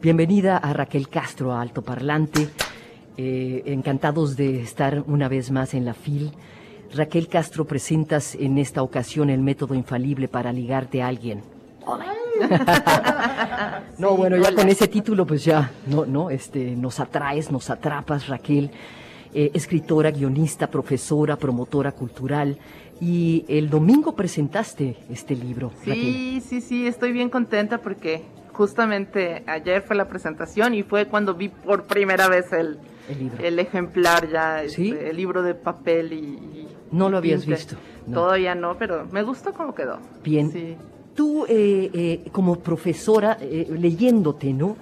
Bienvenida a Raquel Castro, a Alto Parlante. Eh, encantados de estar una vez más en la FIL. Raquel Castro, presentas en esta ocasión el método infalible para ligarte a alguien. no, bueno, ya con ese título, pues ya, no, no, este, nos atraes, nos atrapas, Raquel. Eh, escritora, guionista, profesora, promotora cultural. Y el domingo presentaste este libro. Sí, sí, sí, estoy bien contenta porque justamente ayer fue la presentación y fue cuando vi por primera vez el, el, ejemplar ya, este, el libro de papel y... no lo habías visto. Todavía no, pero me gustó cómo quedó. Bien. Sí. Tú, eh, eh, como profesora, eh, leyéndote, ¿no?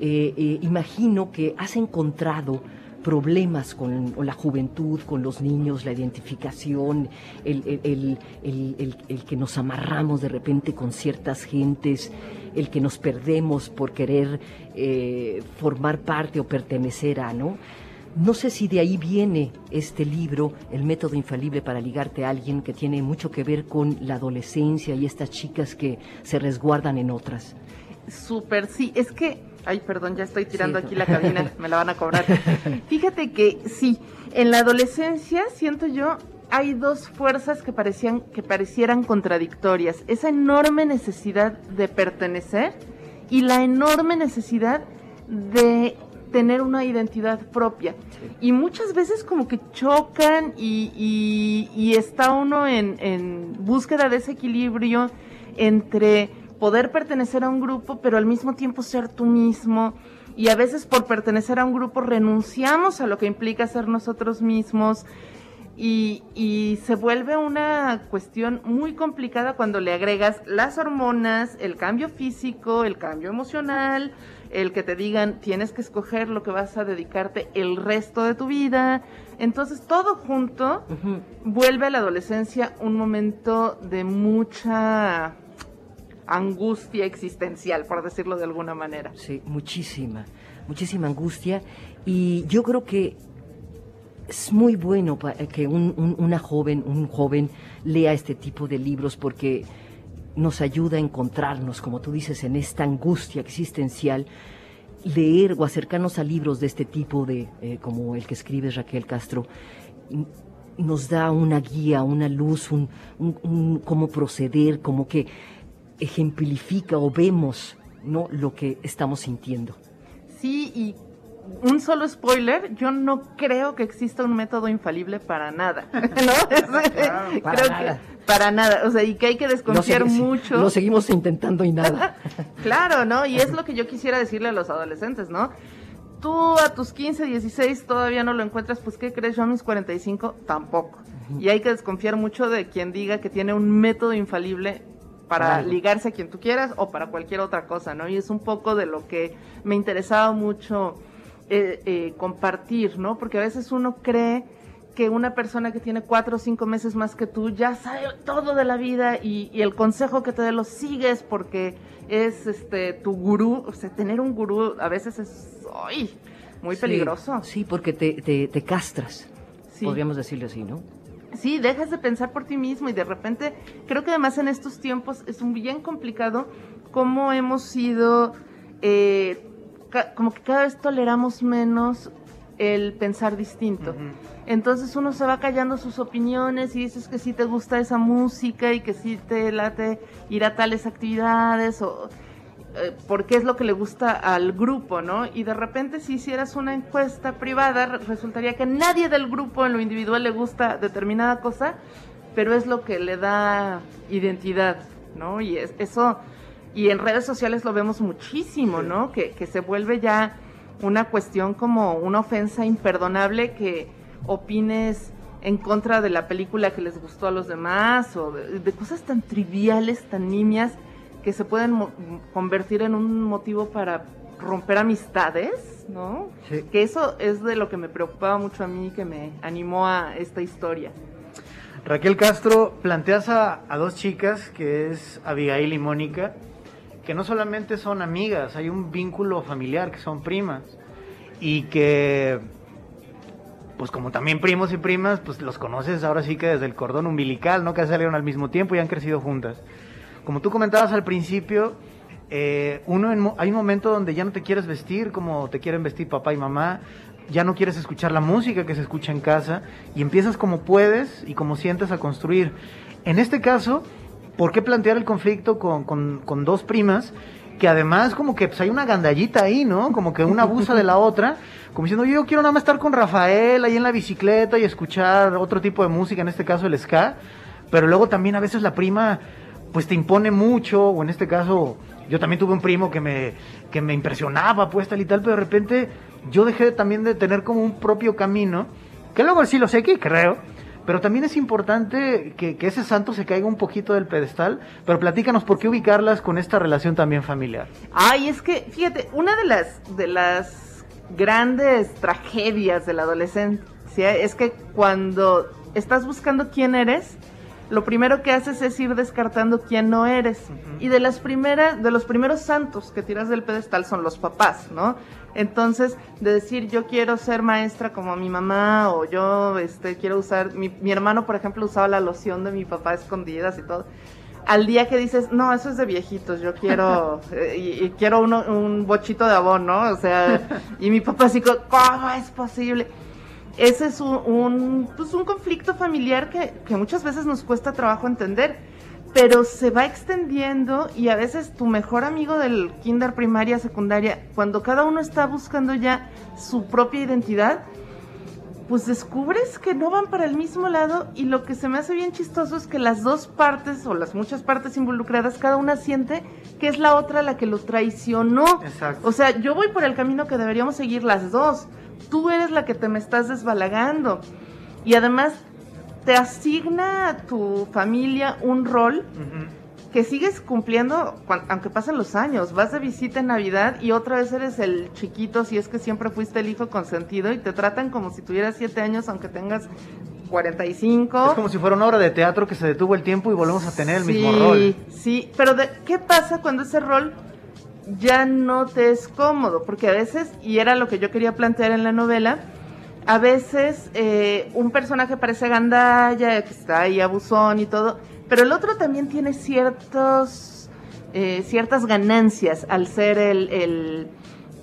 imagino que has encontrado problemas con, la juventud, con los niños, la identificación, el, el, que nos amarramos de repente con ciertas gentes, el que nos perdemos por querer eh, formar parte o pertenecer a, ¿no? No sé si de ahí viene este libro, El método infalible para ligarte a alguien, que tiene mucho que ver con la adolescencia y estas chicas que se resguardan en otras. Súper, sí, es que, ay, perdón, ya estoy tirando aquí la cabina, me la van a cobrar. Fíjate que sí, en la adolescencia siento yo hay dos fuerzas que parecían que parecieran contradictorias, esa enorme necesidad de pertenecer y la enorme necesidad de tener una identidad propia. Y muchas veces como que chocan y, está uno en, en, búsqueda de ese equilibrio entre poder pertenecer a un grupo, pero al mismo tiempo ser tú mismo. Y a veces por pertenecer a un grupo renunciamos a lo que implica ser nosotros mismos y, se vuelve una cuestión muy complicada cuando le agregas las hormonas, el cambio físico, el cambio emocional, el que te digan tienes que escoger lo que vas a dedicarte el resto de tu vida. Entonces todo junto vuelve a la adolescencia un momento de mucha angustia existencial, por decirlo de alguna manera. Sí, muchísima, muchísima angustia. Y yo creo que es muy bueno eh, que una joven, un joven lea este tipo de libros porque nos ayuda a encontrarnos, como tú dices, en esta angustia existencial. Leer o acercarnos a libros de este tipo, de, eh, como el que escribe Raquel Castro, nos da una guía, una luz, un, cómo proceder, como que ejemplifica o vemos ¿no? lo que estamos sintiendo. Sí, y un solo spoiler, yo no creo que exista un método infalible para nada, ¿no? para creo nada. que para nada, o sea, y que hay que desconfiar mucho. Lo seguimos intentando y nada. claro, ¿no? Y es lo que yo quisiera decirle a los adolescentes, ¿no? Tú a tus 15, 16 todavía no lo encuentras, pues ¿qué crees? Yo a mis 45 tampoco. Y hay que desconfiar mucho de quien diga que tiene un método infalible para ligarse a quien tú quieras o para cualquier otra cosa, ¿no? Y es un poco de lo que me interesaba mucho eh, eh, compartir, ¿no? Porque a veces uno cree que una persona que tiene cuatro o cinco meses más que tú ya sabe todo de la vida y, el consejo que te dé lo sigues porque es este tu gurú. O sea, tener un gurú a veces es muy peligroso. Sí, porque te, te, castras. Podríamos decirlo así, ¿no? Sí, dejas de pensar por ti mismo y de repente creo que además en estos tiempos es un bien complicado cómo hemos sido eh, como que cada vez toleramos menos el pensar distinto. Entonces uno se va callando sus opiniones y dices que sí te gusta esa música y que sí te late ir a tales actividades o eh, porque es lo que le gusta al grupo, ¿no? Y de repente si hicieras una encuesta privada resultaría que nadie del grupo en lo individual le gusta determinada cosa, pero es lo que le da identidad, ¿no? Y es, eso y en redes sociales lo vemos muchísimo, ¿no? Que, se vuelve ya una cuestión como una ofensa imperdonable que opines en contra de la película que les gustó a los demás o de, cosas tan triviales, tan nimias, que se pueden convertir en un motivo para romper amistades, ¿no? Que eso es de lo que me preocupaba mucho a mí y que me animó a esta historia. Raquel Castro, planteas a, a dos chicas, que es Abigail y Mónica, que no solamente son amigas, hay un vínculo familiar, que son primas, y que, pues como también primos y primas, pues los conoces ahora sí que desde el cordón umbilical, ¿no? Que salieron al mismo tiempo y han crecido juntas. Como tú comentabas al principio, eh, uno hay un momento donde ya no te quieres vestir como te quieren vestir papá y mamá, ya no quieres escuchar la música que se escucha en casa y empiezas como puedes y como sientes a construir. En este caso, ¿por qué plantear el conflicto con, con, dos primas? Que además como que pues, hay una gandallita ahí, ¿no? Como que una abusa de la otra, como diciendo, yo quiero nada más estar con Rafael ahí en la bicicleta y escuchar otro tipo de música, en este caso el ska, pero luego también a veces la prima pues te impone mucho, o en este caso yo también tuve un primo que me, que me impresionaba, pues tal y tal, pero de repente yo dejé también de tener como un propio camino, que luego sí lo sé que creo, pero también es importante que, ese santo se caiga un poquito del pedestal, pero platícanos por qué ubicarlas con esta relación también familiar. Ay, es que, fíjate, una de las, de las grandes tragedias de la adolescencia es que cuando estás buscando quién eres, lo primero que haces es ir descartando quién no eres. Y de las primeras, de los primeros santos que tiras del pedestal son los papás, ¿no? Entonces, de decir yo quiero ser maestra como mi mamá o yo este quiero usar mi, mi hermano, por ejemplo, usaba la loción de mi papá escondidas y todo. Al día que dices, no, eso es de viejitos, yo quiero, eh, y, quiero uno, un bochito de abón, ¿no? O sea, y mi papá así, ¿cómo es posible? Ese es un, pues un conflicto familiar que, que muchas veces nos cuesta trabajo entender, pero se va extendiendo y a veces tu mejor amigo del kinder, primaria, secundaria, cuando cada uno está buscando ya su propia identidad, pues descubres que no van para el mismo lado y lo que se me hace bien chistoso es que las dos partes o las muchas partes involucradas, cada una siente que es la otra la que lo traicionó. Exacto. O sea, yo voy por el camino que deberíamos seguir las dos tú eres la que te me estás desbalagando. Y además te asigna a tu familia un rol que sigues cumpliendo aunque pasen los años. Vas de visita en Navidad y otra vez eres el chiquito si es que siempre fuiste el hijo consentido y te tratan como si tuvieras siete años aunque tengas 45. Es como si fuera una obra de teatro que se detuvo el tiempo y volvemos a tener el mismo rol. Sí, sí, pero ¿qué pasa cuando ese rol ya no te es cómodo, porque a veces, y era lo que yo quería plantear en la novela, a veces eh, un personaje parece gandalla, que está ahí abusón y todo, pero el otro también tiene ciertos, eh, ciertas ganancias al ser el, el,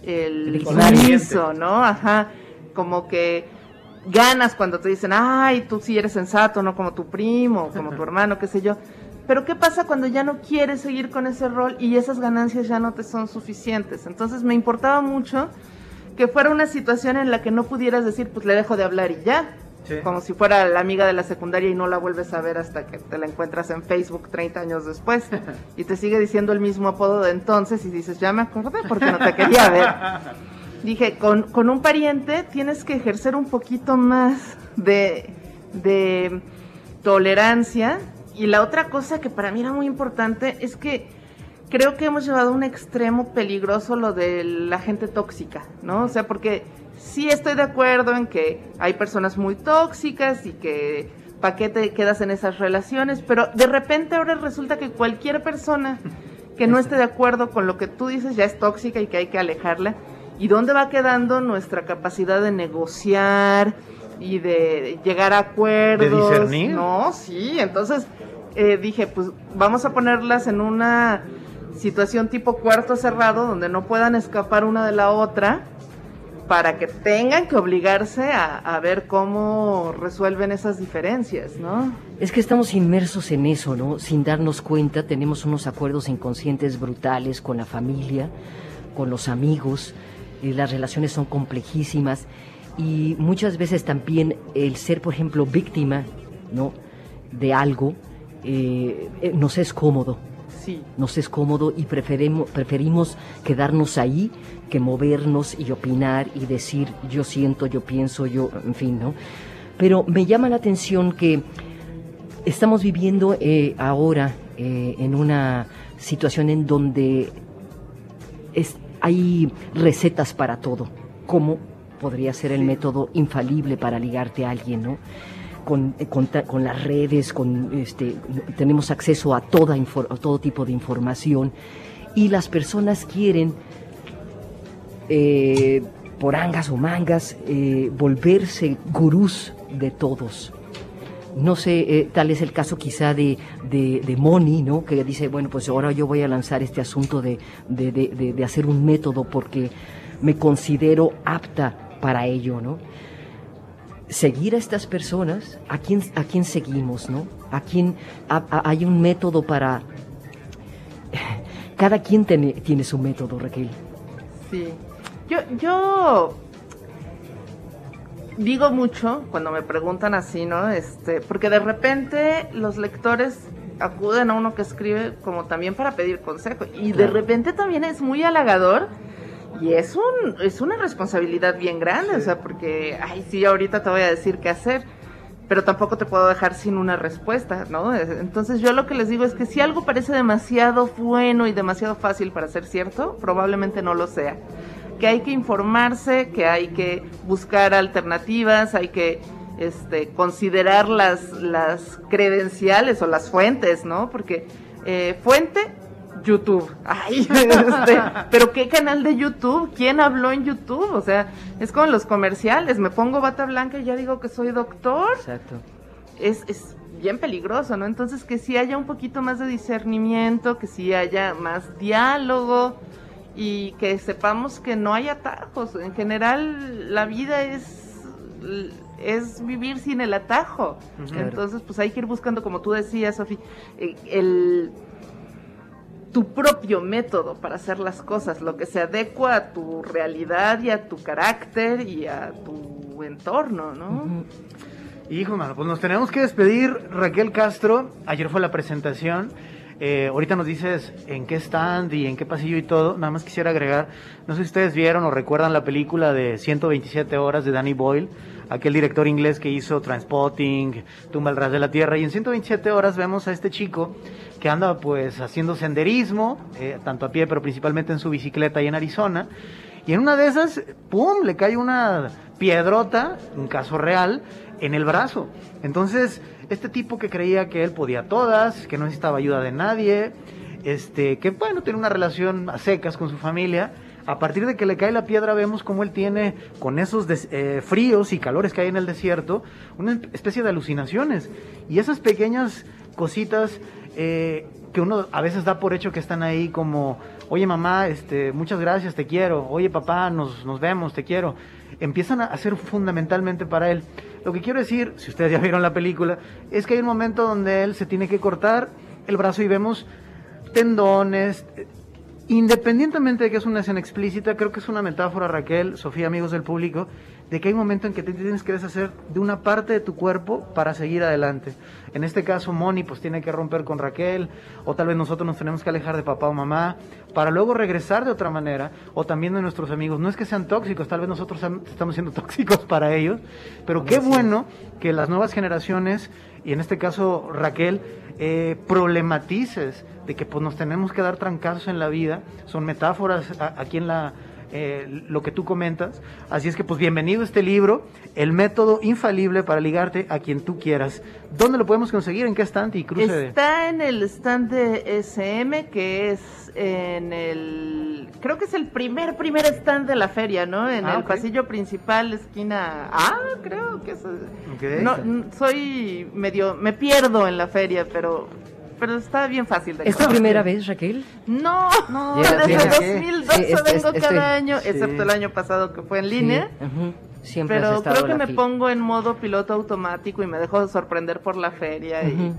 el, ¿no? Ajá, como que ganas cuando te dicen, ay, tú sí eres sensato, no como tu primo, como tu hermano, qué sé yo. Pero ¿qué pasa cuando ya no quieres seguir con ese rol y esas ganancias ya no te son suficientes? Entonces me importaba mucho que fuera una situación en la que no pudieras decir, pues le dejo de hablar y ya. Como si fuera la amiga de la secundaria y no la vuelves a ver hasta que te la encuentras en Facebook 30 años después. y te sigue diciendo el mismo apodo de entonces y dices, ya me acordé porque no te quería ver. Dije, con, con un pariente tienes que ejercer un poquito más de, de tolerancia y la otra cosa que para mí era muy importante es que creo que hemos llevado a un extremo peligroso lo de la gente tóxica, ¿no? O sea, porque sí estoy de acuerdo en que hay personas muy tóxicas y que para qué te quedas en esas relaciones, pero de repente ahora resulta que cualquier persona que no esté de acuerdo con lo que tú dices ya es tóxica y que hay que alejarla. ¿Y dónde va quedando nuestra capacidad de negociar y de llegar a acuerdos? ¿De discernir? No, sí, entonces eh, dije, pues vamos a ponerlas en una situación tipo cuarto cerrado donde no puedan escapar una de la otra para que tengan que obligarse a, ver cómo resuelven esas diferencias, ¿no? Es que estamos inmersos en eso, ¿no? Sin darnos cuenta, tenemos unos acuerdos inconscientes brutales con la familia, con los amigos, y las relaciones son complejísimas y muchas veces también el ser, por ejemplo, víctima, ¿no? De algo, eh, eh, nos es cómodo. Sí. Nos es cómodo y preferimos, preferimos quedarnos ahí que movernos y opinar y decir yo siento, yo pienso, yo, en fin, ¿no? Pero me llama la atención que estamos viviendo eh, ahora en una situación en donde es, hay recetas para todo. ¿Cómo podría ser el método infalible para ligarte a alguien, no? Con, eh, con, las redes, con, este, tenemos acceso a, todo tipo de información y las personas quieren, eh, por angas o mangas, eh, volverse gurús de todos. no sé, tal es el caso quizá de, de, Moni, ¿no? Que dice, bueno, pues ahora yo voy a lanzar este asunto de, de, hacer un método porque me considero apta para ello, ¿no? Seguir a estas personas, ¿a quién, a quién seguimos, no? ¿A quién hay un método para... Cada quien tiene, tiene su método, Raquel. Sí. Yo, yo digo mucho cuando me preguntan así, ¿no? Este, porque de repente los lectores acuden a uno que escribe como también para pedir consejo y de repente también es muy halagador y es un es una responsabilidad bien grande, o sea, porque ay, sí, ahorita te voy a decir qué hacer, pero tampoco te puedo dejar sin una respuesta, ¿no? Entonces yo lo que les digo es que si algo parece demasiado bueno y demasiado fácil para ser cierto, probablemente no lo sea que hay que informarse, que hay que buscar alternativas, hay que este, considerar las, las credenciales o las fuentes, ¿no? Porque eh, fuente, YouTube. Ay, este, pero ¿qué canal de YouTube? ¿Quién habló en YouTube? O sea, es como los comerciales, me pongo bata blanca y ya digo que soy doctor. Exacto. Es, es bien peligroso, ¿no? Entonces que sí haya un poquito más de discernimiento, que sí haya más diálogo, y que sepamos que no hay atajos. En general, la vida es, es vivir sin el atajo. Entonces, pues hay que ir buscando, como tú decías, Sofi, eh, el tu propio método para hacer las cosas, lo que se adecua a tu realidad y a tu carácter y a tu entorno, ¿no? Hijo, mano, pues nos tenemos que despedir. Raquel Castro, ayer fue la presentación. Eh, ahorita nos dices en qué stand y en qué pasillo y todo. Nada más quisiera agregar, no sé si ustedes vieron o recuerdan la película de 127 horas de Danny Boyle, aquel director inglés que hizo Transpotting, Tumba al ras de la tierra. Y en 127 horas vemos a este chico que anda pues haciendo senderismo, eh, tanto a pie pero principalmente en su bicicleta ahí en Arizona. Y en una de esas, ¡pum!, le cae una piedrota, un caso real, en el brazo. Entonces, este tipo que creía que él podía todas, que no necesitaba ayuda de nadie, este, que bueno, tiene una relación a secas con su familia. A partir de que le cae la piedra vemos cómo él tiene, con esos eh, fríos y calores que hay en el desierto, una especie de alucinaciones. Y esas pequeñas cositas eh, que uno a veces da por hecho que están ahí como, oye mamá, este, muchas gracias, te quiero, oye papá, nos, nos vemos, te quiero, empiezan a ser fundamentalmente para él. Lo que quiero decir, si ustedes ya vieron la película, es que hay un momento donde él se tiene que cortar el brazo y vemos tendones. Independientemente de que es una escena explícita, creo que es una metáfora, Raquel, Sofía, amigos del público, de que hay un momento en que te tienes que deshacer de una parte de tu cuerpo para seguir adelante. En este caso, Moni pues tiene que romper con Raquel, o tal vez nosotros nos tenemos que alejar de papá o mamá, para luego regresar de otra manera, o también de nuestros amigos. No es que sean tóxicos, tal vez nosotros estamos siendo tóxicos para ellos, pero qué bueno que las nuevas generaciones, y en este caso Raquel, eh, problematices de que pues nos tenemos que dar trancazos en la vida, son metáforas aquí en la eh, lo que tú comentas. Así es que pues bienvenido a este libro, El método infalible para ligarte a quien tú quieras. ¿Dónde lo podemos conseguir? ¿En qué stand y cruce? Está en el stand de SM, que es en el... Creo que es el primer, primer stand de la feria, ¿no? En ah, el pasillo principal, esquina... Ah, creo que es... No, soy medio... Me pierdo en la feria, pero pero está bien fácil de ¿Es tu primera vez, Raquel? No, no desde 2012 vengo cada año, excepto el año pasado que fue en línea. Siempre pero creo que me pongo en modo piloto automático y me dejo sorprender por la feria. y,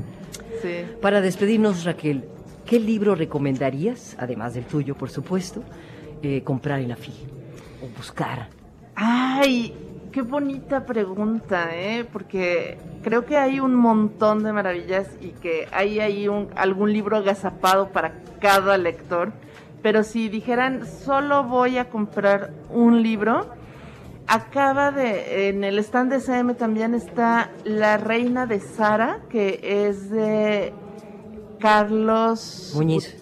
Para despedirnos, Raquel, ¿qué libro recomendarías, además del tuyo, por supuesto, eh, comprar en la FI o buscar? Ay, Qué bonita pregunta, ¿eh? Porque creo que hay un montón de maravillas y que hay ahí un, algún libro agazapado para cada lector. Pero si dijeran, solo voy a comprar un libro, acaba de, en el stand de CM también está La Reina de Sara, que es de Carlos Muñiz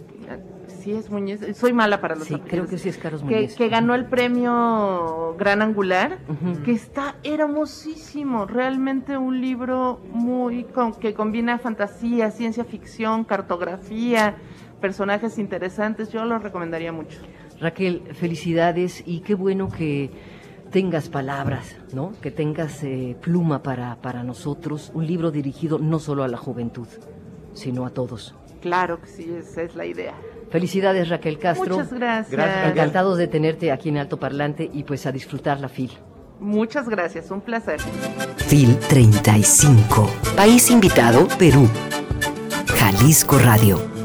sí es Muñiz, soy mala para los Sí, creo que sí es Carlos Muñiz. Que, ganó el premio Gran Angular, que está hermosísimo, realmente un libro muy que combina fantasía, ciencia ficción, cartografía, personajes interesantes, yo lo recomendaría mucho. Raquel, felicidades y qué bueno que tengas palabras, ¿no? Que tengas eh, pluma para, para nosotros, un libro dirigido no solo a la juventud, sino a todos. Claro que sí, esa es la idea. Felicidades Raquel Castro. Muchas gracias. Gracias, Encantados de tenerte aquí en Alto Parlante y pues a disfrutar la FIL. Muchas gracias, un placer. FIL 35. País invitado, Perú. Jalisco Radio.